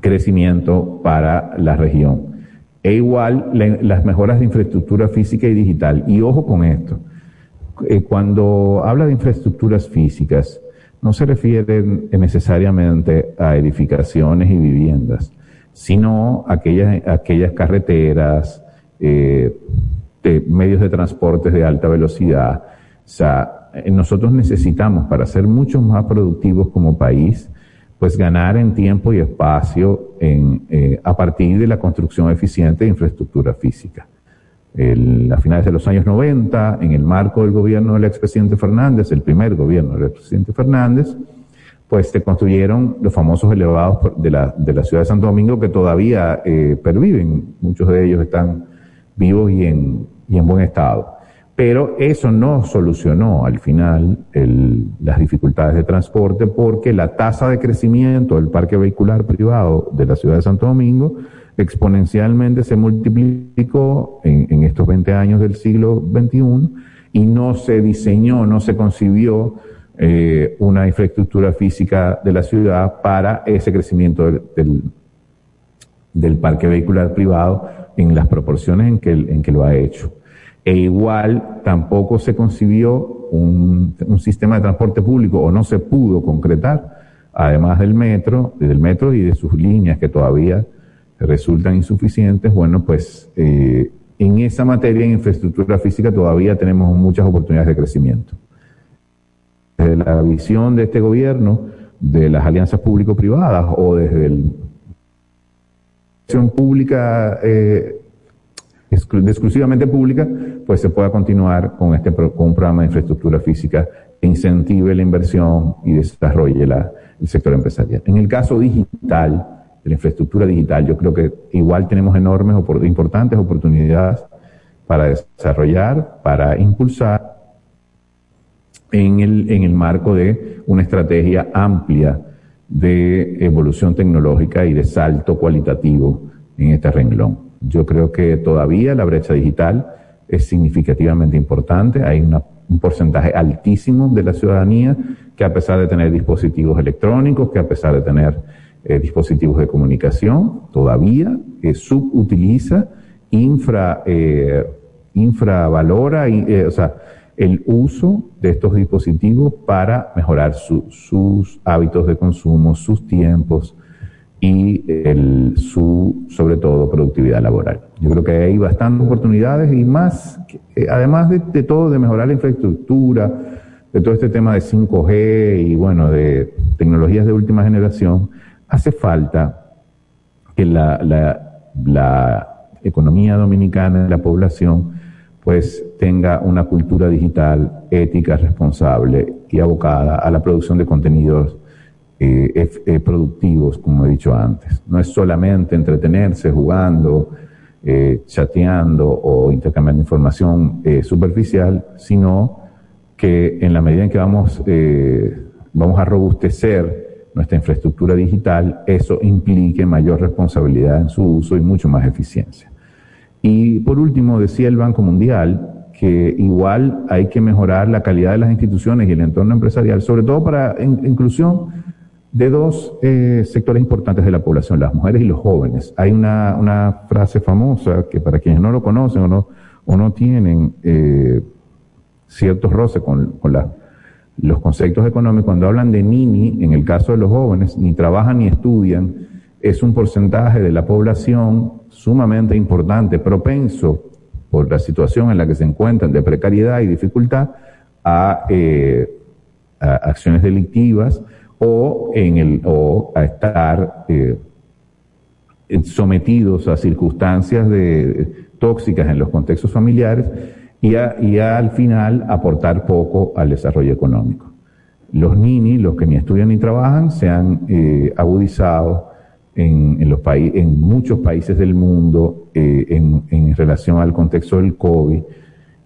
crecimiento para la región. E igual las mejoras de infraestructura física y digital. Y ojo con esto, eh, cuando habla de infraestructuras físicas, no se refiere necesariamente a edificaciones y viviendas, sino aquellas, aquellas carreteras, eh, de medios de transporte de alta velocidad. O sea, eh, nosotros necesitamos, para ser mucho más productivos como país, pues ganar en tiempo y espacio en, eh, a partir de la construcción eficiente de infraestructura física el, a finales de los años 90, en el marco del gobierno del expresidente Fernández, el primer gobierno del expresidente Fernández, pues se construyeron los famosos elevados de la, de la ciudad de Santo Domingo que todavía eh, perviven. Muchos de ellos están vivos y en, y en buen estado. Pero eso no solucionó al final el, las dificultades de transporte porque la tasa de crecimiento del parque vehicular privado de la ciudad de Santo Domingo exponencialmente se multiplicó en, en, estos 20 años del siglo XXI y no se diseñó, no se concibió eh, una infraestructura física de la ciudad para ese crecimiento del, del, parque vehicular privado en las proporciones en que, en que lo ha hecho. E igual tampoco se concibió un, un sistema de transporte público o no se pudo concretar, además del metro, del metro y de sus líneas que todavía resultan insuficientes, bueno, pues eh, en esa materia, en infraestructura física, todavía tenemos muchas oportunidades de crecimiento. Desde la visión de este gobierno, de las alianzas público-privadas o desde el pública, eh, exclusivamente pública, pues se pueda continuar con este con un programa de infraestructura física que incentive la inversión y desarrolle la, el sector empresarial. En el caso digital, la infraestructura digital. Yo creo que igual tenemos enormes, importantes oportunidades para desarrollar, para impulsar en el, en el marco de una estrategia amplia de evolución tecnológica y de salto cualitativo en este renglón. Yo creo que todavía la brecha digital es significativamente importante. Hay un porcentaje altísimo de la ciudadanía que a pesar de tener dispositivos electrónicos, que a pesar de tener eh, dispositivos de comunicación, todavía eh, subutiliza, infra, eh, infravalora, eh, o sea, el uso de estos dispositivos para mejorar sus hábitos de consumo, sus tiempos y el, su, sobre todo, productividad laboral. Yo creo que hay bastantes oportunidades y más, además de, de todo, de mejorar la infraestructura, de todo este tema de 5G y bueno, de tecnologías de última generación, hace falta que la, la, economía dominicana la población pues tenga una cultura digital ética, responsable y abocada a la producción de contenidos eh, eh, productivos, como he dicho antes. No es solamente entretenerse jugando, eh, chateando o intercambiando información superficial, sino que en la medida en que vamos, vamos a robustecer nuestra infraestructura digital, eso implique mayor responsabilidad en su uso y mucho más eficiencia. Y por último, decía el Banco Mundial que igual hay que mejorar la calidad de las instituciones y el entorno empresarial, sobre todo para inclusión de dos eh, sectores importantes de la población, las mujeres y los jóvenes. Hay una, una frase famosa que para quienes no lo conocen o no, o no tienen eh, ciertos roces con, con los conceptos económicos, cuando hablan de Nini, en el caso de los jóvenes, ni trabajan ni estudian, es un porcentaje de la población sumamente importante, propenso por la situación en la que se encuentran de precariedad y dificultad a, eh, acciones delictivas o, en el, o a estar eh, sometidos a circunstancias de, tóxicas en los contextos familiares y, al final aportar poco al desarrollo económico. Los nini, los que ni estudian ni trabajan, se han eh, agudizado en, los en muchos países del mundo eh, en, relación al contexto del COVID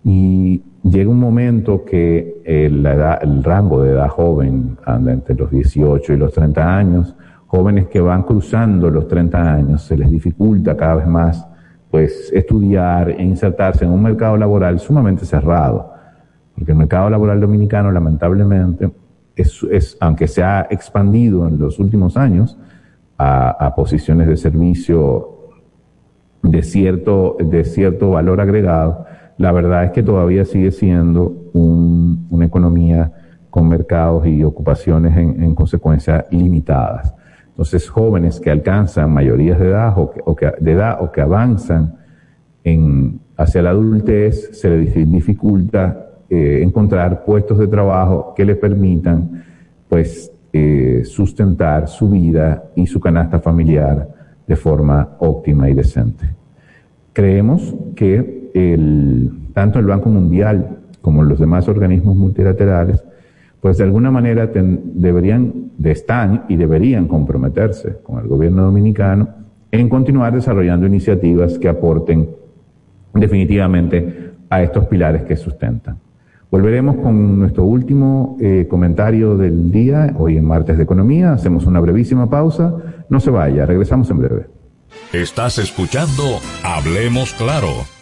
y llega un momento que el, el rango de edad joven anda entre los 18 y los 30 años, jóvenes que van cruzando los 30 años, se les dificulta cada vez más pues estudiar e insertarse en un mercado laboral sumamente cerrado. Porque el mercado laboral dominicano, lamentablemente, es, aunque se ha expandido en los últimos años a, posiciones de servicio de cierto, de cierto valor agregado, la verdad es que todavía sigue siendo una economía con mercados y ocupaciones en consecuencia limitadas. Entonces, jóvenes que alcanzan mayorías de edad o que, de edad o que avanzan en, hacia la adultez, se les dificulta eh, encontrar puestos de trabajo que les permitan, pues, eh, sustentar su vida y su canasta familiar de forma óptima y decente. Creemos que el, tanto el Banco Mundial como los demás organismos multilaterales pues de alguna manera deberían, de están y deberían comprometerse con el gobierno dominicano en continuar desarrollando iniciativas que aporten definitivamente a estos pilares que sustentan. Volveremos con nuestro último eh, comentario del día, hoy en martes de economía. Hacemos una brevísima pausa. No se vaya, regresamos en breve.
Estás escuchando Hablemos Claro.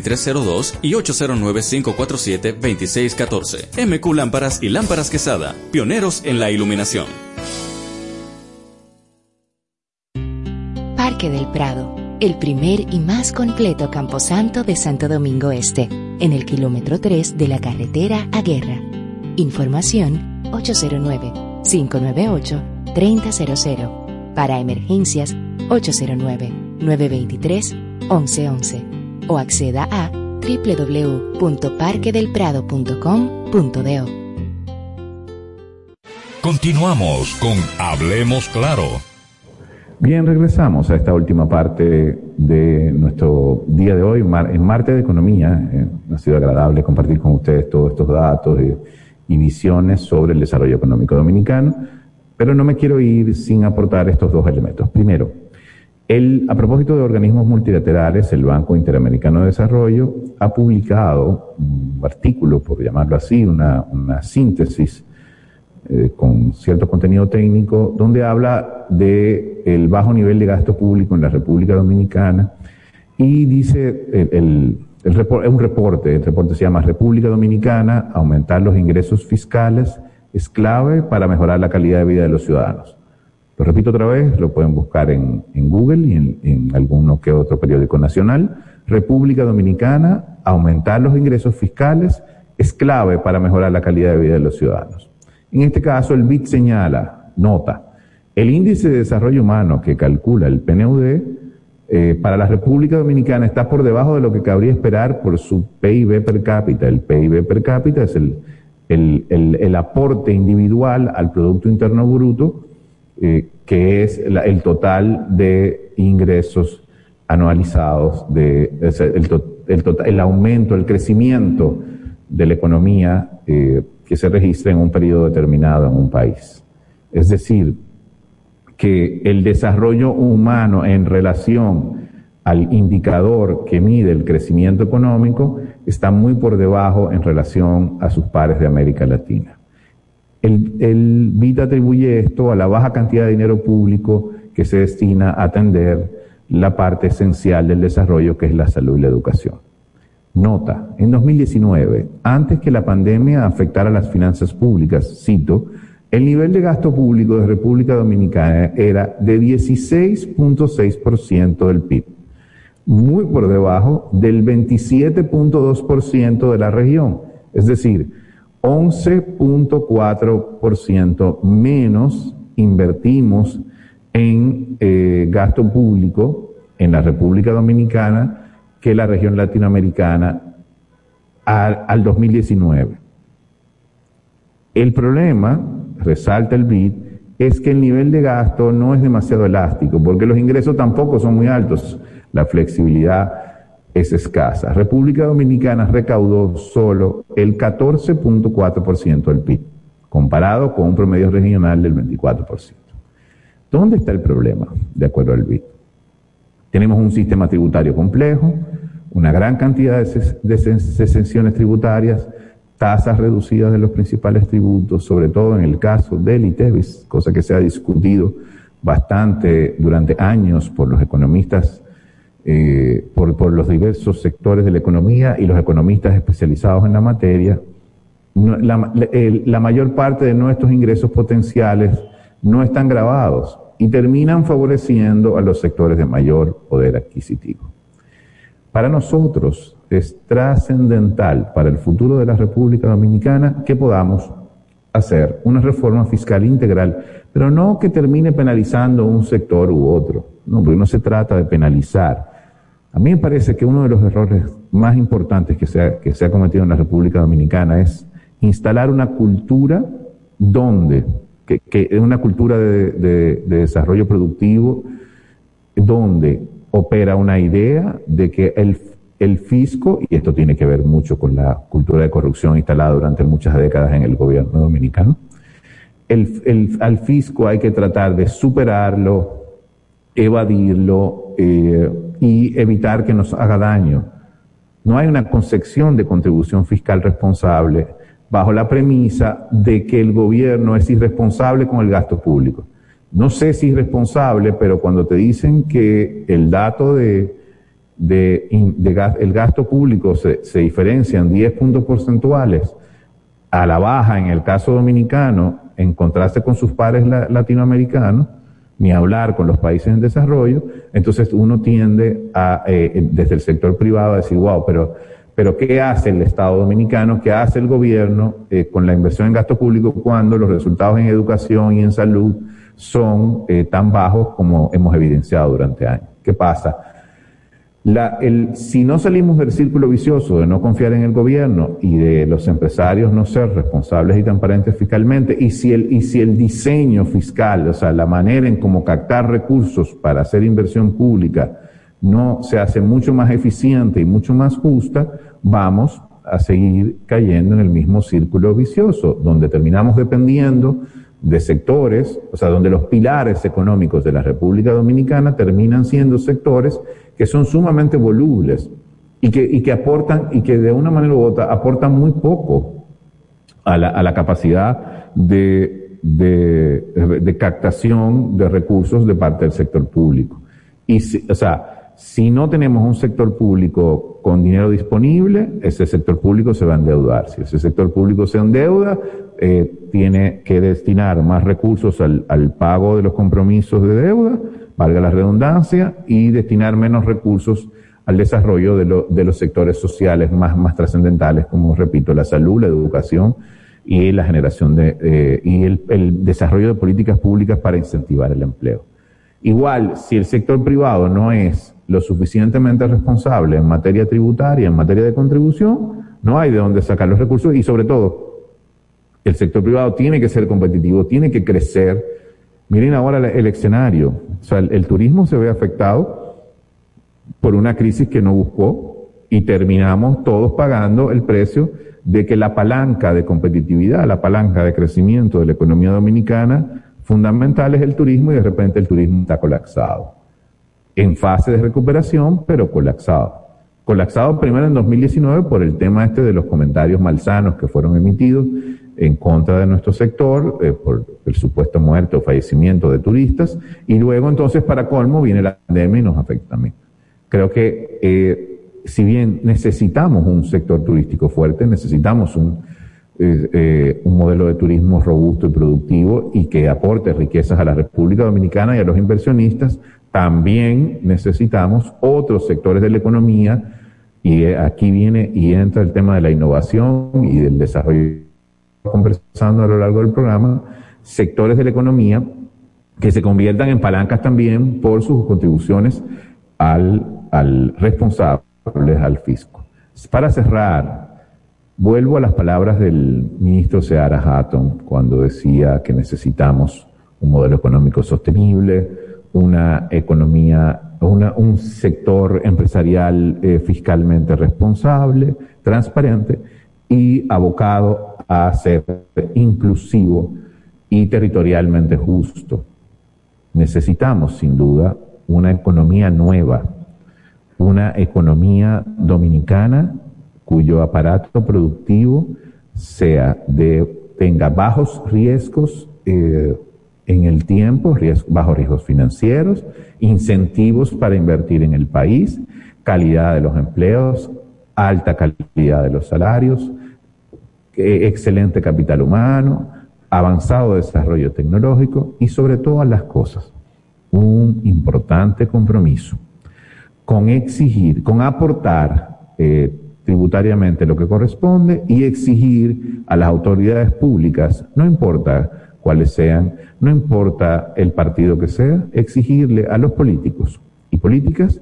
2302 y 809-547-2614. MQ Lámparas y Lámparas Quesada, pioneros en la iluminación.
Parque del Prado, el primer y más completo camposanto de Santo Domingo Este, en el kilómetro 3 de la carretera a Guerra. Información 809 598 3000 Para emergencias, 809-923-1111 o acceda a www.parquedelprado.com.do.
Continuamos con Hablemos Claro.
Bien, regresamos a esta última parte de nuestro día de hoy, en Marte de Economía. Eh, ha sido agradable compartir con ustedes todos estos datos y visiones sobre el desarrollo económico dominicano, pero no me quiero ir sin aportar estos dos elementos. Primero, el, a propósito de organismos multilaterales, el Banco Interamericano de Desarrollo ha publicado un artículo, por llamarlo así, una, síntesis eh, con cierto contenido técnico, donde habla de el bajo nivel de gasto público en la República Dominicana y dice, el, es un reporte, el reporte se llama República Dominicana, aumentar los ingresos fiscales es clave para mejorar la calidad de vida de los ciudadanos. Lo repito otra vez, lo pueden buscar en, Google y en, alguno que otro periódico nacional. República Dominicana, aumentar los ingresos fiscales es clave para mejorar la calidad de vida de los ciudadanos. En este caso, el BID señala, nota, el índice de desarrollo humano que calcula el PNUD eh, para la República Dominicana está por debajo de lo que cabría esperar por su PIB per cápita. El PIB per cápita es el, el, aporte individual al Producto Interno Bruto, eh, que es el total de ingresos anualizados, de, el, el, aumento, el crecimiento de la economía eh, que se registra en un periodo determinado en un país. Es decir, que el desarrollo humano en relación al indicador que mide el crecimiento económico está muy por debajo en relación a sus pares de América Latina. El, el BID atribuye esto a la baja cantidad de dinero público que se destina a atender la parte esencial del desarrollo que es la salud y la educación. Nota, en 2019, antes que la pandemia afectara las finanzas públicas, cito, el nivel de gasto público de República Dominicana era de 16.6% del PIB, muy por debajo del 27.2% de la región, es decir, 11.4% menos invertimos en eh, gasto público en la República Dominicana que la región latinoamericana al, 2019. El problema, resalta el BID, es que el nivel de gasto no es demasiado elástico, porque los ingresos tampoco son muy altos. La flexibilidad es escasa. República Dominicana recaudó solo el 14.4% del PIB, comparado con un promedio regional del 24%. ¿Dónde está el problema, de acuerdo al BID? Tenemos un sistema tributario complejo, una gran cantidad de exenciones tributarias, tasas reducidas de los principales tributos, sobre todo en el caso del ITEVIS, cosa que se ha discutido bastante durante años por los economistas, eh, por, los diversos sectores de la economía y los economistas especializados en la materia. la mayor parte de nuestros ingresos potenciales no están grabados y terminan favoreciendo a los sectores de mayor poder adquisitivo. Para nosotros es trascendental para el futuro de la República Dominicana que podamos hacer una reforma fiscal integral, pero no que termine penalizando un sector u otro, no, porque no se trata de penalizar. A mí me parece que uno de los errores más importantes que se ha, que se ha cometido en la República Dominicana es instalar una cultura donde que, es una cultura de, desarrollo productivo donde opera una idea de que el, el fisco, y esto tiene que ver mucho con la cultura de corrupción instalada durante muchas décadas en el gobierno dominicano, el, al fisco hay que tratar de superarlo, evadirlo eh, y evitar que nos haga daño. No hay una concepción de contribución fiscal responsable bajo la premisa de que el gobierno es irresponsable con el gasto público. No sé si es irresponsable, pero cuando te dicen que el dato de, de, el gasto público se, se, diferencia en 10 puntos porcentuales a la baja en el caso dominicano, en contraste con sus pares latinoamericanos, ni hablar con los países en desarrollo, entonces uno tiende a, eh, desde el sector privado a decir, wow, pero Pero ¿qué hace el Estado dominicano? ¿Qué hace el gobierno eh, con la inversión en gasto público cuando los resultados en educación y en salud son eh, tan bajos como hemos evidenciado durante años? ¿Qué pasa? La, el, si no salimos del círculo vicioso de no confiar en el gobierno y de los empresarios no ser responsables y transparentes fiscalmente, y si el, y si el diseño fiscal, o sea, la manera en cómo captar recursos para hacer inversión pública no se hace mucho más eficiente y mucho más justa, vamos a seguir cayendo en el mismo círculo vicioso, donde terminamos dependiendo de sectores, o sea, donde los pilares económicos de la República Dominicana terminan siendo sectores que son sumamente volubles y que, y que aportan, y que de una manera u otra aportan muy poco a la, a la capacidad de, de, de, captación de recursos de parte del sector público. Y, si, o sea, si no tenemos un sector público con dinero disponible, ese sector público se va a endeudar. Si ese sector público se endeuda, eh, tiene que destinar más recursos al, al pago de los compromisos de deuda valga la redundancia, y destinar menos recursos al desarrollo de, lo, de los sectores sociales más, más trascendentales, como repito, la salud, la educación y la generación de, eh, y el, el desarrollo de políticas públicas para incentivar el empleo. Igual, si el sector privado no es lo suficientemente responsable en materia tributaria, en materia de contribución, no hay de dónde sacar los recursos y sobre todo, el sector privado tiene que ser competitivo, tiene que crecer, Miren ahora el escenario. O sea, el, turismo se ve afectado por una crisis que no buscó y terminamos todos pagando el precio de que la palanca de competitividad, la palanca de crecimiento de la economía dominicana fundamental es el turismo y de repente el turismo está colapsado. En fase de recuperación, pero colapsado. Colapsado primero en 2019 por el tema este de los comentarios malsanos que fueron emitidos en contra de nuestro sector eh, por el supuesto muerte o fallecimiento de turistas y luego entonces para colmo viene la pandemia y nos afecta también. Creo que eh, si bien necesitamos un sector turístico fuerte, necesitamos un, eh, un modelo de turismo robusto y productivo y que aporte riquezas a la República Dominicana y a los inversionistas, también necesitamos otros sectores de la economía y aquí viene y entra el tema de la innovación y del desarrollo conversando a lo largo del programa, sectores de la economía que se conviertan en palancas también por sus contribuciones al, al responsable, al fisco. Para cerrar, vuelvo a las palabras del ministro Seara Hatton cuando decía que necesitamos un modelo económico sostenible, una economía, una, un sector empresarial eh, fiscalmente responsable, transparente y abocado a ser inclusivo y territorialmente justo. Necesitamos, sin duda, una economía nueva, una economía dominicana cuyo aparato productivo sea de, tenga bajos riesgos eh, en el tiempo, bajos riesgos financieros, incentivos para invertir en el país, calidad de los empleos, alta calidad de los salarios, excelente capital humano, avanzado desarrollo tecnológico y sobre todas las cosas, un importante compromiso con exigir, con aportar eh, tributariamente lo que corresponde y exigir a las autoridades públicas, no importa cuáles sean, no importa el partido que sea, exigirle a los políticos y políticas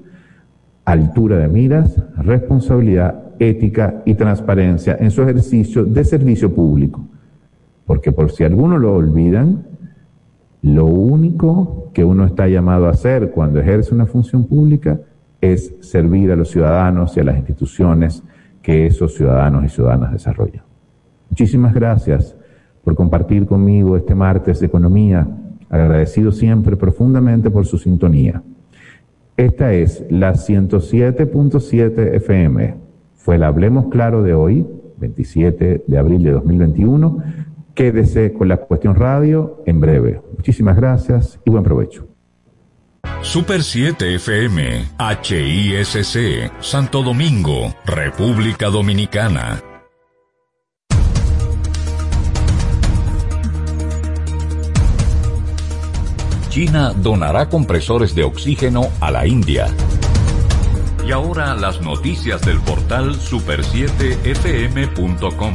altura de miras, responsabilidad ética y transparencia en su ejercicio de servicio público. Porque por si algunos lo olvidan, lo único que uno está llamado a hacer cuando ejerce una función pública es servir a los ciudadanos y a las instituciones que esos ciudadanos y ciudadanas desarrollan. Muchísimas gracias por compartir conmigo este martes de economía, agradecido siempre profundamente por su sintonía. Esta es la 107.7 FM fue el Hablemos Claro de hoy, 27 de abril de 2021. Quédese con la cuestión radio en breve. Muchísimas gracias y buen provecho.
Super 7 FM, HISC, Santo Domingo, República Dominicana. China donará compresores de oxígeno a la India. Y ahora las noticias del portal super7fm.com.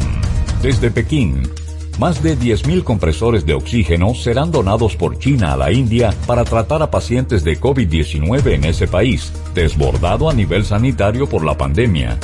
Desde Pekín, más de 10.000 compresores de oxígeno serán donados por China a la India para tratar a pacientes de COVID-19 en ese país, desbordado a nivel sanitario por la pandemia.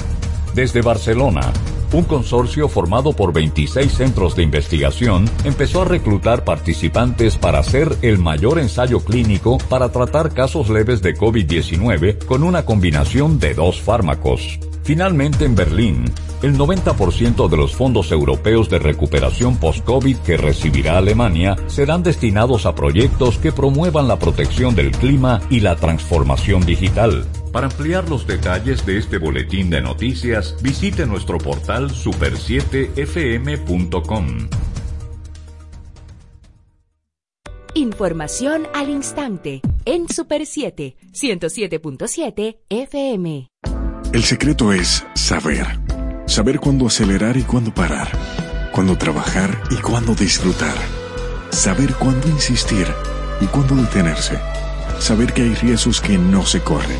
Desde Barcelona, un consorcio formado por 26 centros de investigación empezó a reclutar participantes para hacer el mayor ensayo clínico para tratar casos leves de COVID-19 con una combinación de dos fármacos. Finalmente, en Berlín, el 90% de los fondos europeos de recuperación post-COVID que recibirá Alemania serán destinados a proyectos que promuevan la protección del clima y la transformación digital. Para ampliar los detalles de este boletín de noticias, visite nuestro portal super7fm.com.
Información al instante en Super 7, 107.7 FM.
El secreto es saber. Saber cuándo acelerar y cuándo parar. Cuándo trabajar y cuándo disfrutar. Saber cuándo insistir y cuándo detenerse. Saber que hay riesgos que no se corren.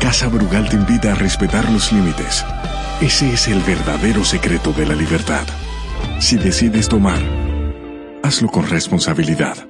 Casa Brugal te invita a respetar los límites. Ese es el verdadero secreto de la libertad. Si decides tomar, hazlo con responsabilidad.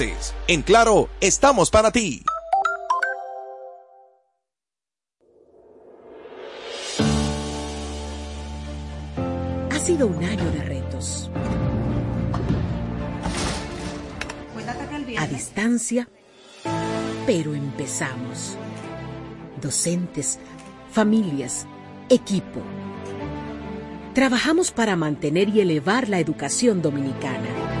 En Claro, estamos para ti.
Ha sido un año de retos. A distancia, pero empezamos. Docentes, familias, equipo. Trabajamos para mantener y elevar la educación dominicana.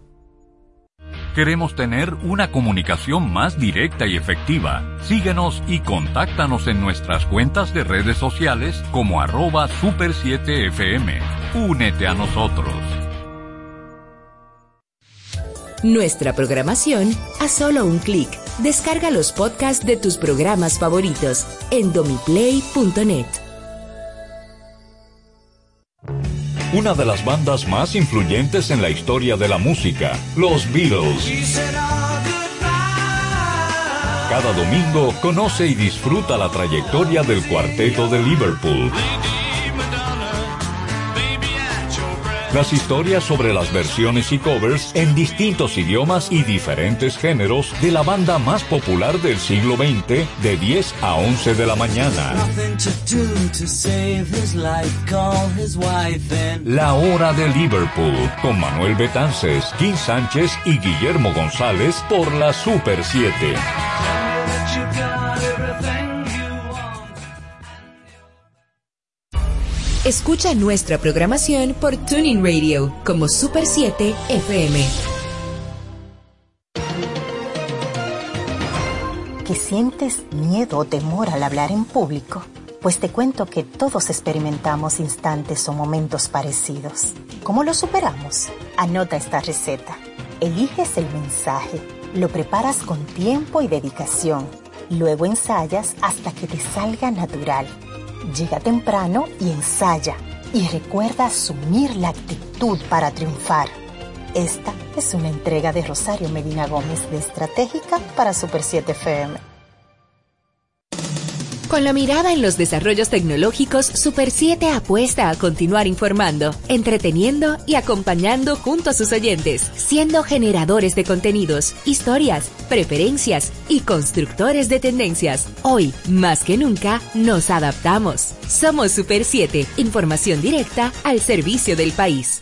Queremos tener una comunicación más directa y efectiva. Síguenos y contáctanos en nuestras cuentas de redes sociales como arroba super7fm. Únete a nosotros.
Nuestra programación a solo un clic. Descarga los podcasts de tus programas favoritos en domiplay.net.
Una de las bandas más influyentes en la historia de la música, los Beatles. Cada domingo conoce y disfruta la trayectoria del cuarteto de Liverpool. Las historias sobre las versiones y covers en distintos idiomas y diferentes géneros de la banda más popular del siglo XX de 10 a 11 de la mañana. La Hora de Liverpool con Manuel Betances, Kim Sánchez y Guillermo González por la Super 7.
Escucha nuestra programación por Tuning Radio como Super 7 FM.
¿Que sientes miedo o temor al hablar en público? Pues te cuento que todos experimentamos instantes o momentos parecidos. ¿Cómo lo superamos? Anota esta receta. Eliges el mensaje, lo preparas con tiempo y dedicación, luego ensayas hasta que te salga natural. Llega temprano y ensaya. Y recuerda asumir la actitud para triunfar. Esta es una entrega de Rosario Medina Gómez de Estratégica para Super 7 FM.
Con la mirada en los desarrollos tecnológicos, Super 7 apuesta a continuar informando, entreteniendo y acompañando junto a sus oyentes, siendo generadores de contenidos, historias, preferencias y constructores de tendencias. Hoy, más que nunca, nos adaptamos. Somos Super 7, información directa al servicio del país.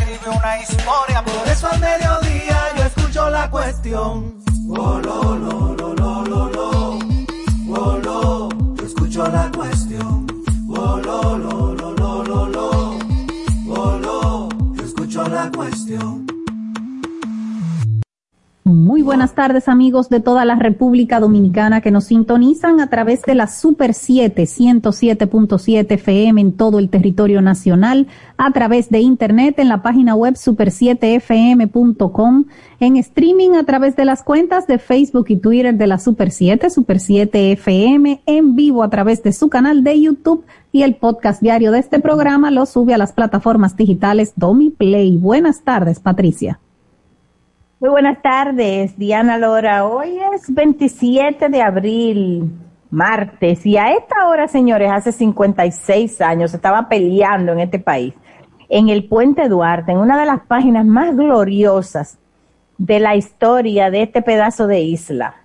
escribe una historia. Por eso al mediodía yo escucho la cuestión. Oh, lo, lo, lo, lo, lo, escucho la cuestión. Lo, yo escucho la cuestión.
Muy buenas tardes amigos de toda la República Dominicana que nos sintonizan a través de la Super 7 107.7 FM en todo el territorio nacional, a través de internet en la página web super7fm.com, en streaming a través de las cuentas de Facebook y Twitter de la Super 7, Super 7 FM, en vivo a través de su canal de YouTube y el podcast diario de este programa lo sube a las plataformas digitales Domi Play. Buenas tardes, Patricia.
Muy buenas tardes, Diana Lora. Hoy es 27 de abril, martes, y a esta hora, señores, hace 56 años estaba peleando en este país, en el Puente Duarte, en una de las páginas más gloriosas de la historia de este pedazo de isla,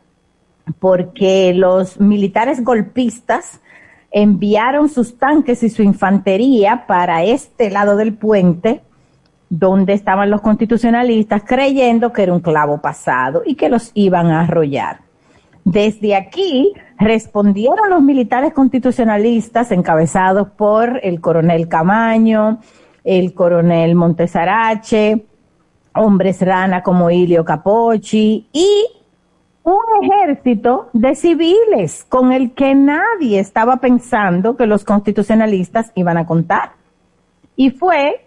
porque los militares golpistas enviaron sus tanques y su infantería para este lado del puente donde estaban los constitucionalistas creyendo que era un clavo pasado y que los iban a arrollar. Desde aquí respondieron los militares constitucionalistas encabezados por el coronel Camaño, el coronel Montesarache, hombres rana como Ilio Capocci y un ejército de civiles con el que nadie estaba pensando que los constitucionalistas iban a contar. Y fue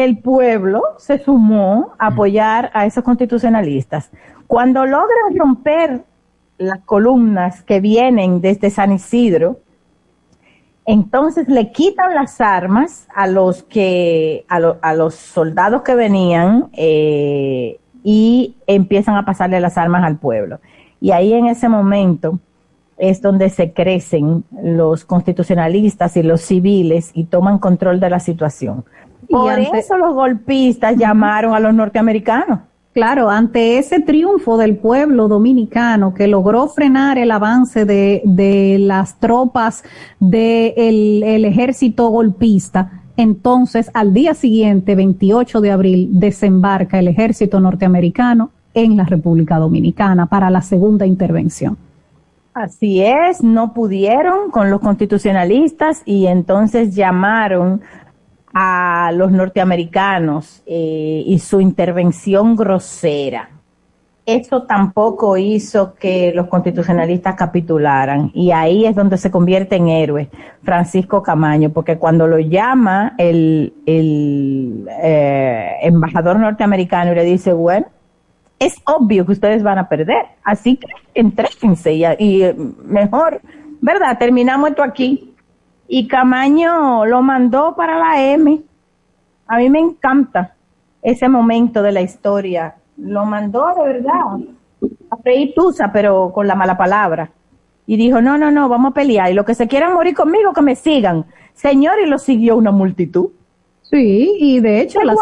que el pueblo se sumó a apoyar a esos constitucionalistas. Cuando logran romper las columnas que vienen desde San Isidro, entonces le quitan las armas a los que a, a los soldados que venían eh, y empiezan a pasarle las armas al pueblo. Y ahí en ese momento es donde se crecen los constitucionalistas y los civiles y toman control de la situación. Por eso los golpistas llamaron a los norteamericanos.
Claro, ante ese triunfo del pueblo dominicano que logró frenar el avance de, de las tropas del el ejército golpista, entonces al día siguiente, 28 de abril, desembarca el ejército norteamericano en la República Dominicana para la segunda intervención.
Así es, no pudieron con los constitucionalistas y entonces llamaron a los norteamericanos eh, y su intervención grosera. Eso tampoco hizo que los constitucionalistas capitularan y ahí es donde se convierte en héroe Francisco Camaño, porque cuando lo llama el, el eh, embajador norteamericano y le dice, bueno, es obvio que ustedes van a perder, así que entréjense y, y mejor, ¿verdad? Terminamos esto aquí y Camaño lo mandó para la M. A mí me encanta ese momento de la historia. Lo mandó de verdad a freír tusa, pero con la mala palabra. Y dijo, no, no, no, vamos a pelear. Y los que se quieran morir conmigo, que me sigan. Señor, y lo siguió una multitud.
Sí, y de hecho la,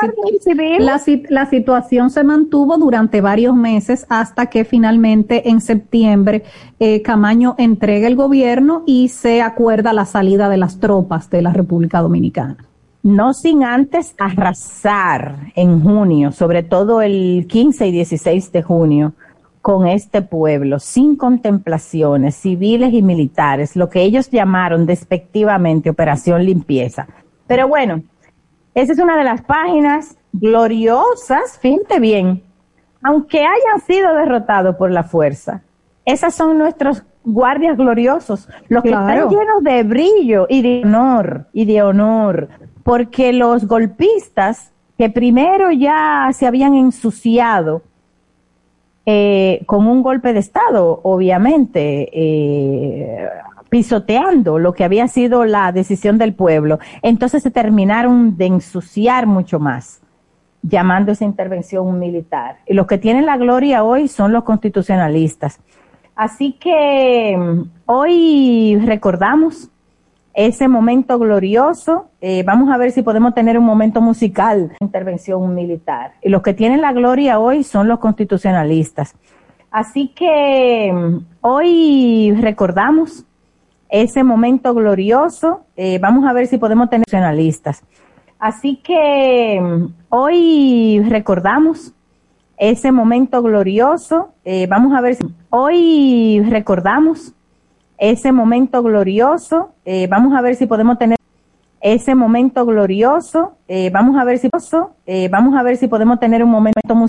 la, la, situación se mantuvo durante varios meses hasta que finalmente en septiembre eh, Camaño entrega el gobierno y se acuerda la salida de las tropas de la República Dominicana.
No sin antes arrasar en junio, sobre todo el 15 y 16 de junio, con este pueblo, sin contemplaciones civiles y militares, lo que ellos llamaron despectivamente Operación Limpieza. Pero bueno, Esa es una de las páginas gloriosas, fíjate bien, aunque hayan sido derrotados por la fuerza. Esas son nuestros guardias gloriosos, los que
Claro.
están llenos de brillo y de honor, y de honor, porque los golpistas que primero ya se habían ensuciado eh, con un golpe de Estado, obviamente, eh, pisoteando lo que había sido la decisión del pueblo, entonces se terminaron de ensuciar mucho más llamando esa intervención militar. Y los que tienen la gloria hoy son los constitucionalistas. Así que mm, hoy recordamos ese momento glorioso. Eh, vamos a ver si podemos tener un momento musical, intervención militar. Y los que tienen la gloria hoy son los constitucionalistas. Así que mm, hoy recordamos ese momento glorioso. Eh, vamos a ver si podemos tener constitucionalistas. Así que mm, hoy recordamos ese momento glorioso. Eh, vamos a ver si hoy recordamos ese momento glorioso. Eh, vamos a ver si podemos tener ese momento glorioso. Eh, vamos a ver si eh, vamos a ver si podemos tener un momento musical.